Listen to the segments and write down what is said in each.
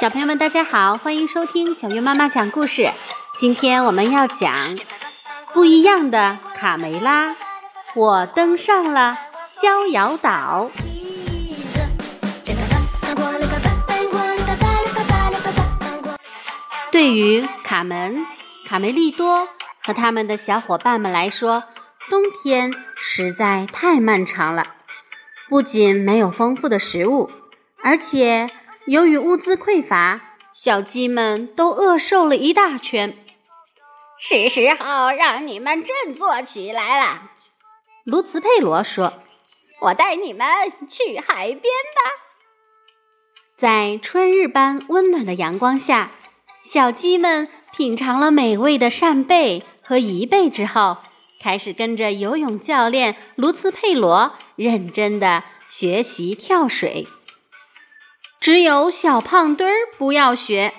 小朋友们，大家好，欢迎收听小月妈妈讲故事。今天我们要讲不一样的卡梅拉。我登上了逍遥岛。对于卡门、卡梅利多和他们的小伙伴们来说，冬天实在太漫长了。不仅没有丰富的食物，而且由于物资匮乏，小鸡们都饿瘦了一大圈。是时候让你们振作起来了，卢茨佩罗说：“我带你们去海边吧。”在春日般温暖的阳光下，小鸡们品尝了美味的扇贝和贻贝之后。开始跟着游泳教练卢茨佩罗认真的学习跳水。只有小胖墩儿不要学，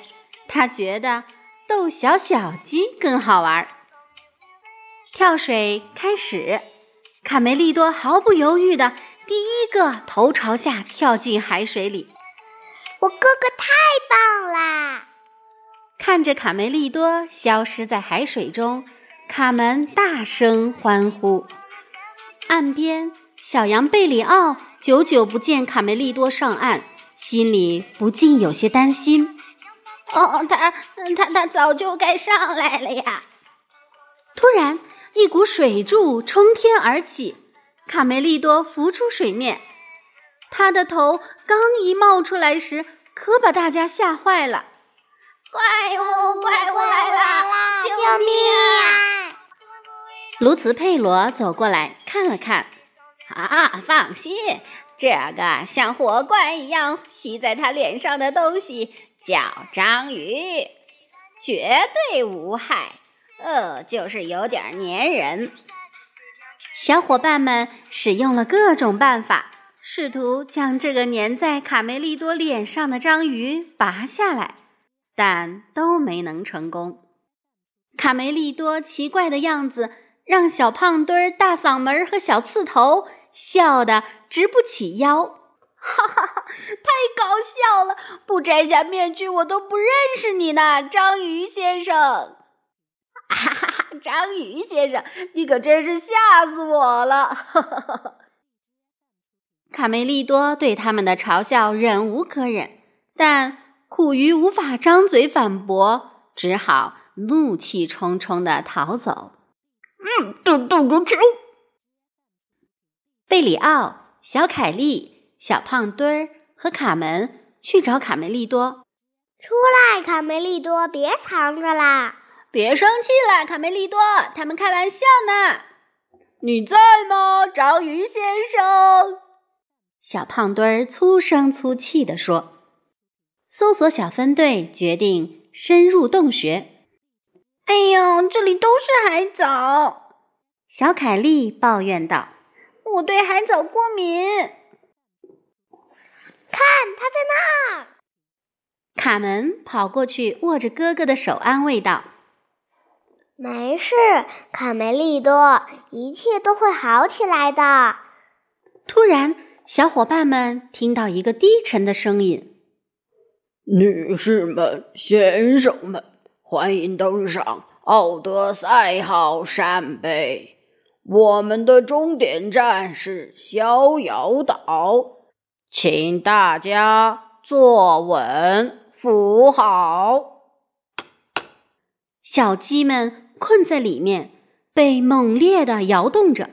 他觉得逗小小鸡更好玩。跳水开始，卡梅利多毫不犹豫的第一个头朝下跳进海水里。我哥哥太棒啦！看着卡梅利多消失在海水中。卡门大声欢呼。岸边，小羊贝里奥久久不见卡梅利多上岸，心里不禁有些担心。哦，他他他早就该上来了呀！突然，一股水柱冲天而起，卡梅利多浮出水面。他的头刚一冒出来时，可把大家吓坏了。怪物，怪物来了！救命啊！卢茨佩罗走过来看了看，啊，放心，这个像火罐一样吸在他脸上的东西叫章鱼，绝对无害。呃，就是有点粘人。小伙伴们使用了各种办法，试图将这个粘在卡梅利多脸上的章鱼拔下来，但都没能成功。卡梅利多奇怪的样子。让小胖墩儿、大嗓门和小刺头笑得直不起腰，哈哈哈！太搞笑了！不摘下面具，我都不认识你呢，章鱼先生。哈哈哈！章鱼先生，你可真是吓死我了！哈哈哈！卡梅利多对他们的嘲笑忍无可忍，但苦于无法张嘴反驳，只好怒气冲冲的逃走。嗯动动个球！贝里奥、小凯莉、小胖墩儿和卡门去找卡梅利多。出来，卡梅利多，别藏着啦！别生气啦，卡梅利多，他们开玩笑呢。你在吗，章鱼先生？小胖墩儿粗声粗气地说。搜索小分队决定深入洞穴。哎呦，这里都是海藻！小凯莉抱怨道：“我对海藻过敏。”看，他在那儿。卡门跑过去，握着哥哥的手，安慰道：“没事，卡梅利多，一切都会好起来的。”突然，小伙伴们听到一个低沉的声音：“女士们、先生们，欢迎登上奥德赛号扇贝。”我们的终点站是逍遥岛，请大家坐稳，扶好。小鸡们困在里面，被猛烈的摇动着，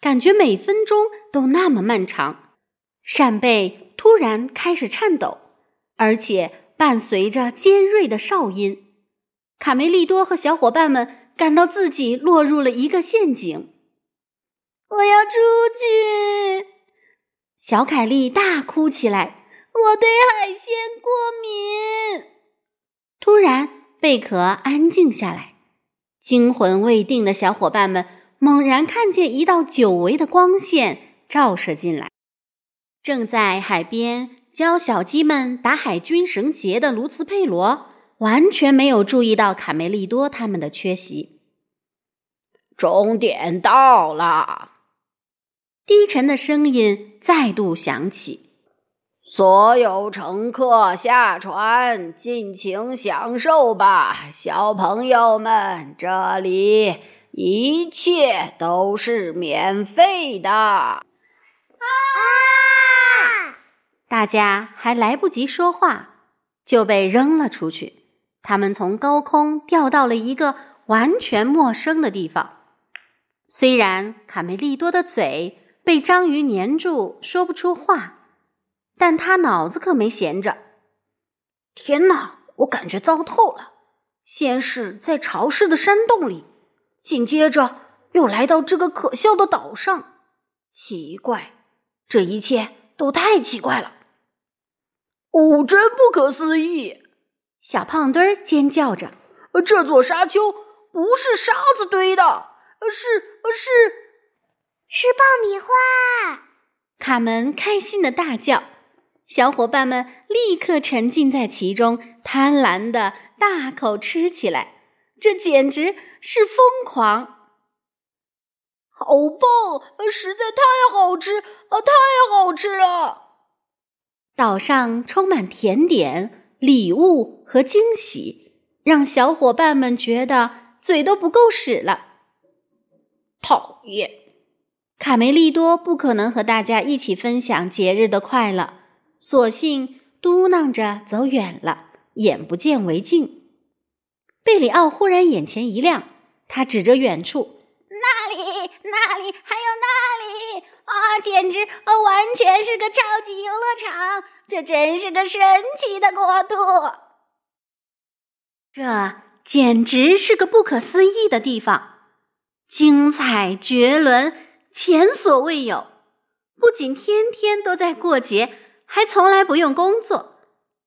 感觉每分钟都那么漫长。扇贝突然开始颤抖，而且伴随着尖锐的哨音。卡梅利多和小伙伴们感到自己落入了一个陷阱。我要出去！小凯莉大哭起来。我对海鲜过敏。突然，贝壳安静下来。惊魂未定的小伙伴们猛然看见一道久违的光线照射进来。正在海边教小鸡们打海军绳结的卢茨佩罗，完全没有注意到卡梅利多他们的缺席。终点到了。低沉的声音再度响起：“所有乘客下船，尽情享受吧，小朋友们，这里一切都是免费的。啊！大家还来不及说话，就被扔了出去。他们从高空掉到了一个完全陌生的地方。虽然卡梅利多的嘴被章鱼粘住，说不出话。但他脑子可没闲着。天哪，我感觉糟透了！先是在潮湿的山洞里，紧接着又来到这个可笑的岛上。奇怪，这一切都太奇怪了！哦，真不可思议！小胖墩儿尖叫着：“这座沙丘不是沙子堆的，而是是是爆米花！”卡门开心的大叫。小伙伴们立刻沉浸在其中，贪婪的大口吃起来。这简直是疯狂！好棒，实在太好吃啊，太好吃了！岛上充满甜点、礼物和惊喜，让小伙伴们觉得嘴都不够使了。讨厌，卡梅利多不可能和大家一起分享节日的快乐。索性嘟囔着走远了，眼不见为净。贝里奥忽然眼前一亮，他指着远处：“那里，那里，还有那里！啊，简直，啊，完全是个超级游乐场！这真是个神奇的国度！这简直是个不可思议的地方，精彩绝伦，前所未有。不仅天天都在过节。”还从来不用工作，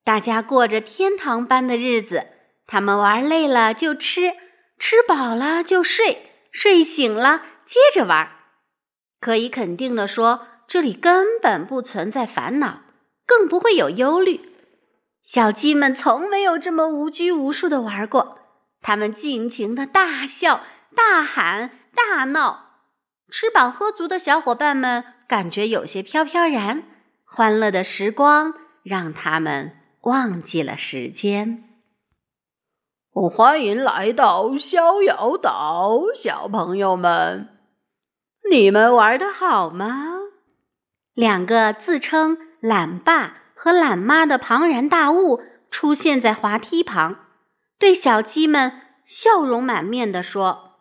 大家过着天堂般的日子。他们玩累了就吃，吃饱了就睡，睡醒了接着玩。可以肯定的说，这里根本不存在烦恼，更不会有忧虑。小鸡们从没有这么无拘无束的玩过，他们尽情的大笑、大喊、大闹。吃饱喝足的小伙伴们感觉有些飘飘然。欢乐的时光让他们忘记了时间。欢迎来到逍遥岛，小朋友们，你们玩的好吗？两个自称懒爸和懒妈的庞然大物出现在滑梯旁，对小鸡们笑容满面地说：“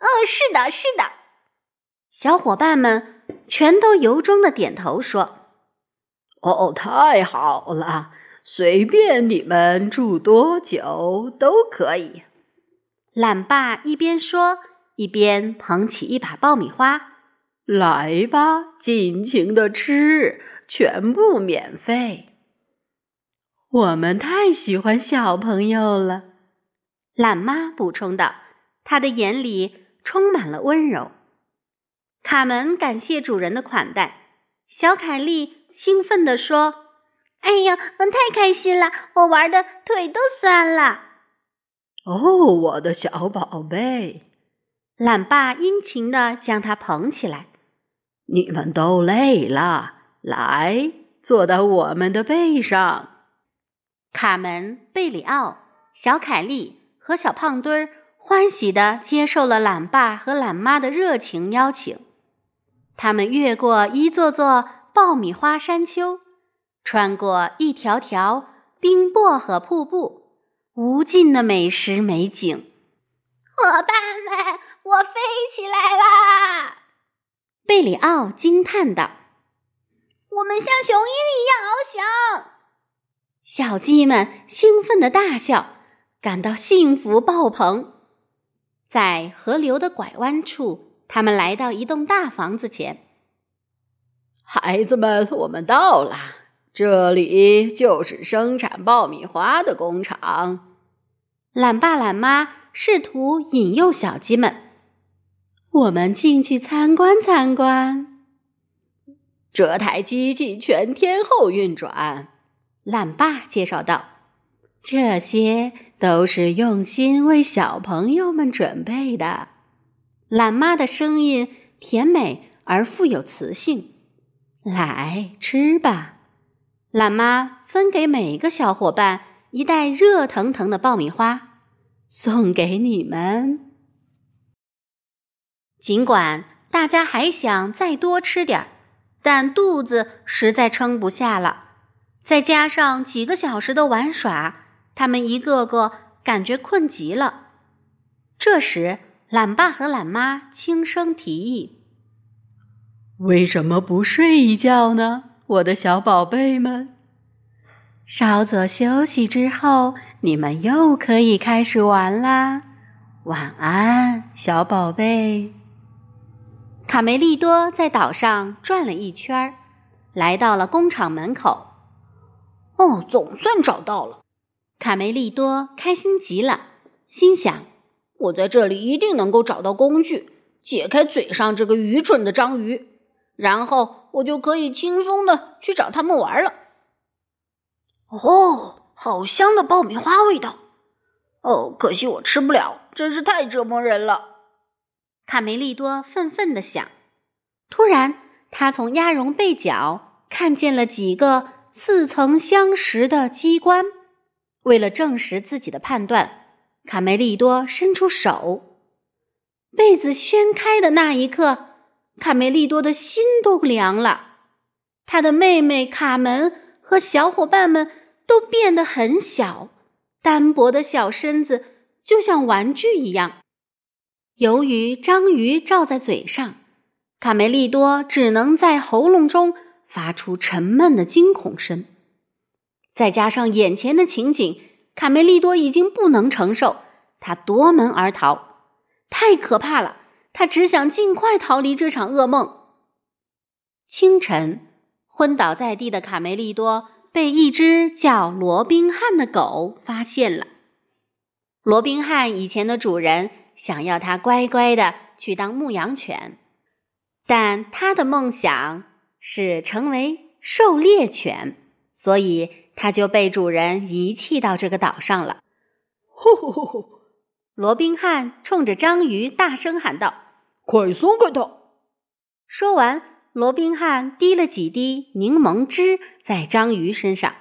哦，是的，是的。”小伙伴们。全都由衷的点头说：“哦，太好了！随便你们住多久都可以。”懒爸一边说，一边捧起一把爆米花，“来吧，尽情的吃，全部免费。”我们太喜欢小朋友了，懒妈补充道，她的眼里充满了温柔。卡门感谢主人的款待，小凯莉兴奋地说：“哎呀，太开心了！我玩的腿都酸了。”哦，我的小宝贝，懒爸殷勤地将他捧起来。你们都累了，来，坐到我们的背上。卡门、贝里奥、小凯莉和小胖墩儿欢喜地接受了懒爸和懒妈的热情邀请。他们越过一座座爆米花山丘，穿过一条条冰薄荷瀑布，无尽的美食美景。伙伴们，我飞起来啦！贝里奥惊叹道：“我们像雄鹰一样翱翔！”小鸡们兴奋的大笑，感到幸福爆棚。在河流的拐弯处。他们来到一栋大房子前。孩子们，我们到了，这里就是生产爆米花的工厂。懒爸懒妈试图引诱小鸡们：“我们进去参观参观。”这台机器全天候运转，懒爸介绍道：“这些都是用心为小朋友们准备的。”懒妈的声音甜美而富有磁性，来吃吧。懒妈分给每个小伙伴一袋热腾腾的爆米花，送给你们。尽管大家还想再多吃点儿，但肚子实在撑不下了。再加上几个小时的玩耍，他们一个个感觉困极了。这时，懒爸和懒妈轻声提议：“为什么不睡一觉呢，我的小宝贝们？稍作休息之后，你们又可以开始玩啦。晚安，小宝贝。”卡梅利多在岛上转了一圈，来到了工厂门口。哦，总算找到了！卡梅利多开心极了，心想：我在这里一定能够找到工具，解开嘴上这个愚蠢的章鱼，然后我就可以轻松的去找他们玩了。哦，好香的爆米花味道！哦，可惜我吃不了，真是太折磨人了。卡梅利多愤愤的想。突然，他从鸭绒被角看见了几个。似曾相识的机关，为了证实自己的判断，卡梅利多伸出手，被子掀开的那一刻，卡梅利多的心都凉了。他的妹妹卡门和小伙伴们都变得很小，单薄的小身子就像玩具一样。由于章鱼罩在嘴上，卡梅利多只能在喉咙中。发出沉闷的惊恐声，再加上眼前的情景，卡梅利多已经不能承受，他夺门而逃。太可怕了，他只想尽快逃离这场噩梦。清晨，昏倒在地的卡梅利多被一只叫罗宾汉的狗发现了。罗宾汉以前的主人想要他乖乖的去当牧羊犬，但他的梦想。是成为狩猎犬，所以他就被主人遗弃到这个岛上了。呼呼呼呼！罗宾汉冲着章鱼大声喊道：“快松开它！”说完，罗宾汉滴了几滴柠檬汁在章鱼身上，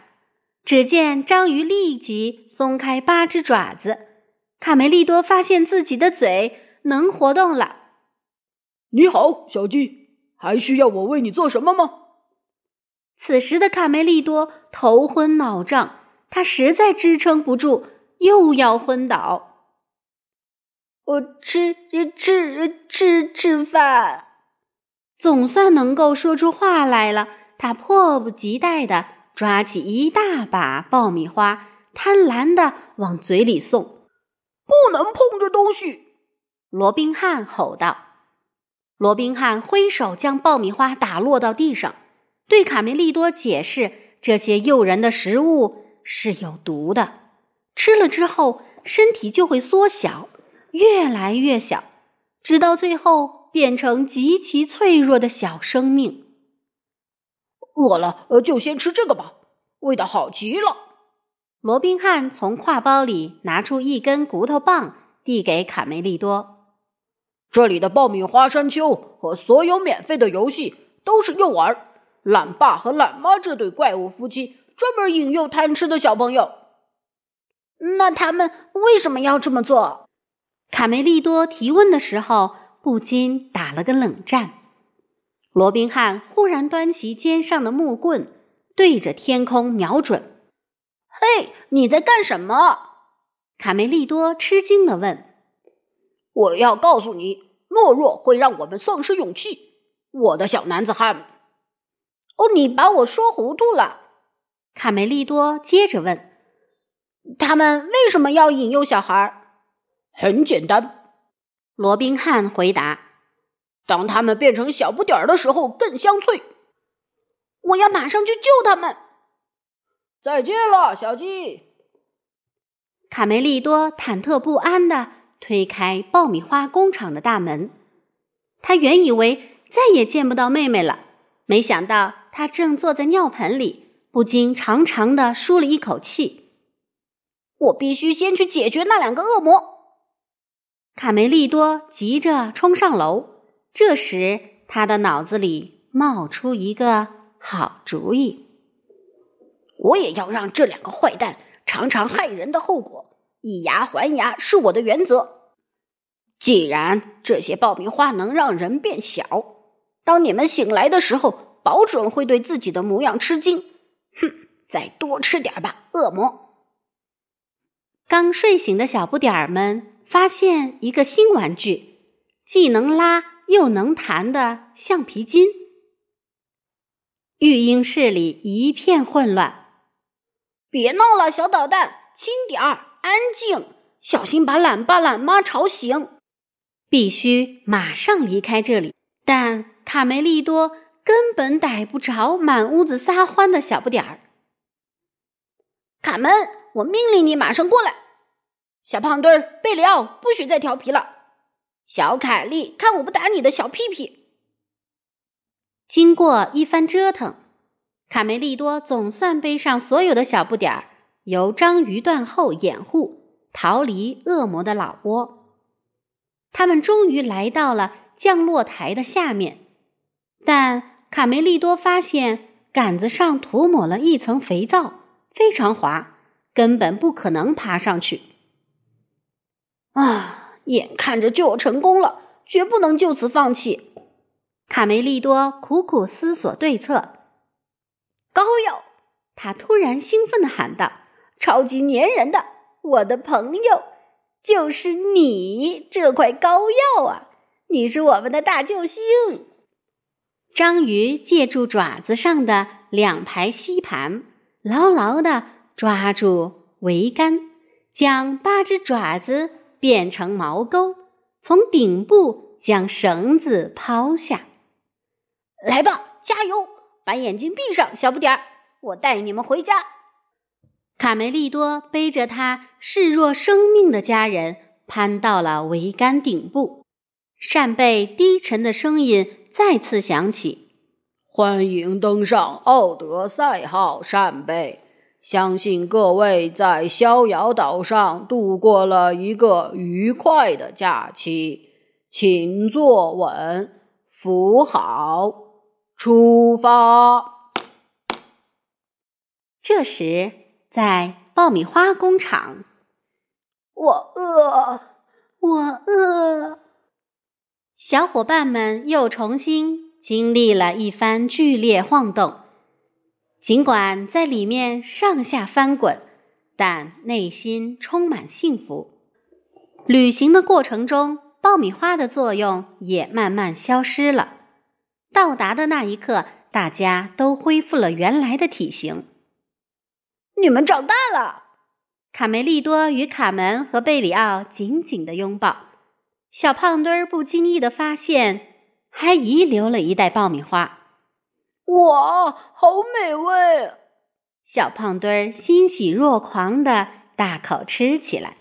只见章鱼立即松开八只爪子。卡梅利多发现自己的嘴能活动了。你好，小鸡。还需要我为你做什么吗？此时的卡梅利多头昏脑胀，他实在支撑不住，又要昏倒。我吃吃吃吃饭，总算能够说出话来了。他迫不及待地抓起一大把爆米花，贪婪地往嘴里送。不能碰这东西！罗宾汉吼道。罗宾汉挥手将爆米花打落到地上，对卡梅利多解释：这些诱人的食物是有毒的，吃了之后身体就会缩小，越来越小，直到最后变成极其脆弱的小生命。饿了，就先吃这个吧，味道好极了。罗宾汉从挎包里拿出一根骨头棒，递给卡梅利多。这里的爆米花山丘和所有免费的游戏都是诱饵，懒爸和懒妈这对怪物夫妻专门引诱贪吃的小朋友。那他们为什么要这么做？卡梅利多提问的时候不禁打了个冷战。罗宾汉忽然端起肩上的木棍，对着天空瞄准。“嘿，你在干什么？”卡梅利多吃惊地问。我要告诉你，懦弱会让我们丧失勇气，我的小男子汉。哦，你把我说糊涂了。卡梅利多接着问：“他们为什么要引诱小孩？”很简单，罗宾汉回答：“当他们变成小不点儿的时候更香脆。”我要马上去救他们。再见了，小鸡。卡梅利多忐忑不安的。推开爆米花工厂的大门，他原以为再也见不到妹妹了，没想到他正坐在尿盆里，不禁长长的舒了一口气。我必须先去解决那两个恶魔。卡梅利多急着冲上楼，这时他的脑子里冒出一个好主意：我也要让这两个坏蛋尝尝害人的后果，以牙还牙是我的原则。既然这些爆米花能让人变小，当你们醒来的时候，保准会对自己的模样吃惊。哼，再多吃点吧，恶魔！刚睡醒的小不点儿们发现一个新玩具，既能拉又能弹的橡皮筋。育婴室里一片混乱，别闹了，小捣蛋，轻点儿，安静，小心把懒爸懒妈吵醒。必须马上离开这里，但卡梅利多根本逮不着满屋子撒欢的小不点儿。卡门，我命令你马上过来！小胖墩儿，贝里奥，不许再调皮了！小凯莉，看我不打你的小屁屁！经过一番折腾，卡梅利多总算背上所有的小不点儿，由章鱼断后掩护，逃离恶魔的老窝。他们终于来到了降落台的下面，但卡梅利多发现杆子上涂抹了一层肥皂，非常滑，根本不可能爬上去。啊，眼看着就要成功了，绝不能就此放弃。卡梅利多苦苦思索对策。膏药！他突然兴奋地喊道：“超级粘人的，我的朋友！”就是你这块膏药啊！你是我们的大救星。章鱼借助爪子上的两排吸盘，牢牢地抓住桅杆，将八只爪子变成毛钩，从顶部将绳子抛下。来吧，加油！把眼睛闭上，小不点儿，我带你们回家。卡梅利多背着他视若生命的家人，攀到了桅杆顶部。扇贝低沉的声音再次响起：“欢迎登上奥德赛号扇贝，相信各位在逍遥岛上度过了一个愉快的假期，请坐稳，扶好，出发。”这时。在爆米花工厂，我饿，我饿。小伙伴们又重新经历了一番剧烈晃动，尽管在里面上下翻滚，但内心充满幸福。旅行的过程中，爆米花的作用也慢慢消失了。到达的那一刻，大家都恢复了原来的体型。你们长大了，卡梅利多与卡门和贝里奥紧紧的拥抱。小胖墩儿不经意的发现，还遗留了一袋爆米花。哇，好美味！小胖墩儿欣喜若狂的大口吃起来。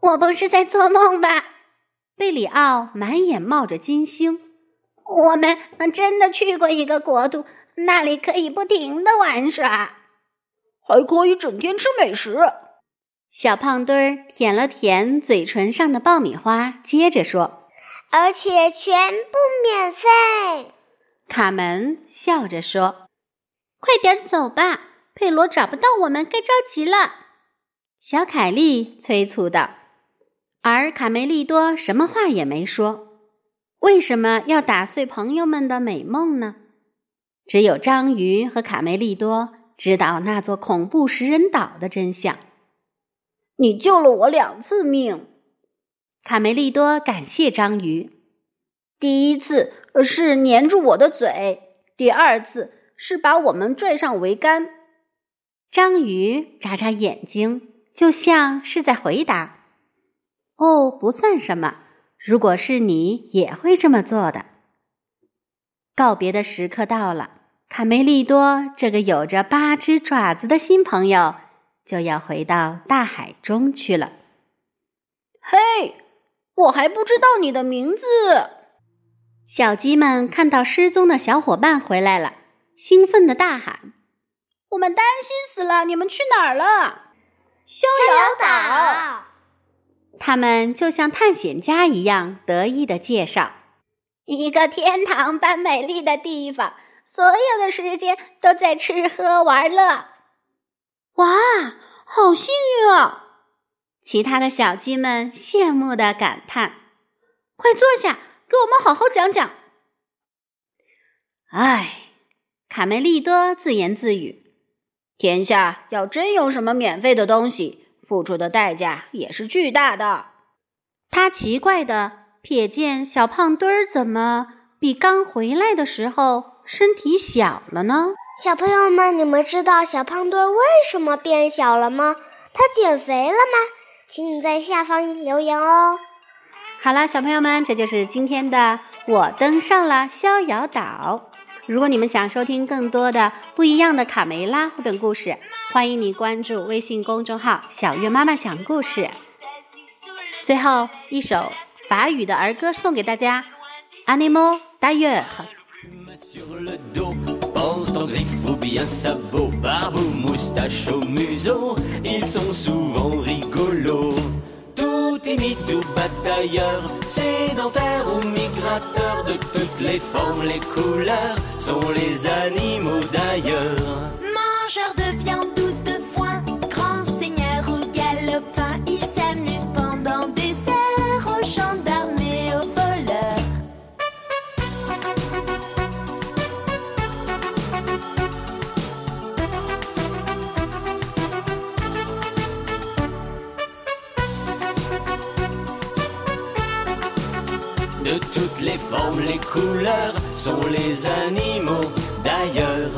我不是在做梦吧？贝里奥满眼冒着金星。我们真的去过一个国度。那里可以不停的玩耍，还可以整天吃美食。小胖墩儿舔了舔嘴唇上的爆米花，接着说：“而且全部免费。”卡门笑着说：“快点走吧，佩罗找不到我们，该着急了。”小凯莉催促道。而卡梅利多什么话也没说。为什么要打碎朋友们的美梦呢？只有章鱼和卡梅利多知道那座恐怖食人岛的真相。你救了我两次命，卡梅利多感谢章鱼。第一次是粘住我的嘴，第二次是把我们拽上桅杆。章鱼眨眨眼睛，就像是在回答：“哦，不算什么。如果是你，也会这么做的。”告别的时刻到了，卡梅利多这个有着八只爪子的新朋友就要回到大海中去了。嘿，我还不知道你的名字。小鸡们看到失踪的小伙伴回来了，兴奋的大喊：“我们担心死了！你们去哪儿了？”逍遥岛。他们就像探险家一样得意的介绍。一个天堂般美丽的地方，所有的时间都在吃喝玩乐。哇，好幸运啊！其他的小鸡们羡慕的感叹：“快坐下，给我们好好讲讲。”哎，卡梅利多自言自语：“天下要真有什么免费的东西，付出的代价也是巨大的。”他奇怪的瞥见小胖墩儿怎么比刚回来的时候身体小了呢？小朋友们，你们知道小胖墩为什么变小了吗？他减肥了吗？请你在下方留言哦。好啦，小朋友们，这就是今天的我登上了逍遥岛。如果你们想收听更多的不一样的卡梅拉绘本故事，欢迎你关注微信公众号“小月妈妈讲故事”。最后一首法语的儿歌送给大家，Animal d i e r。Griffes ou bien sabots, barbeaux, moustaches au museau, ils sont souvent rigolos. Tout timide ou batailleur, sédentaire ou migrateur, de toutes les formes, les couleurs, sont les animaux d'ailleurs. Mangeurs de viande ou Les couleurs, sont les animaux d'ailleurs.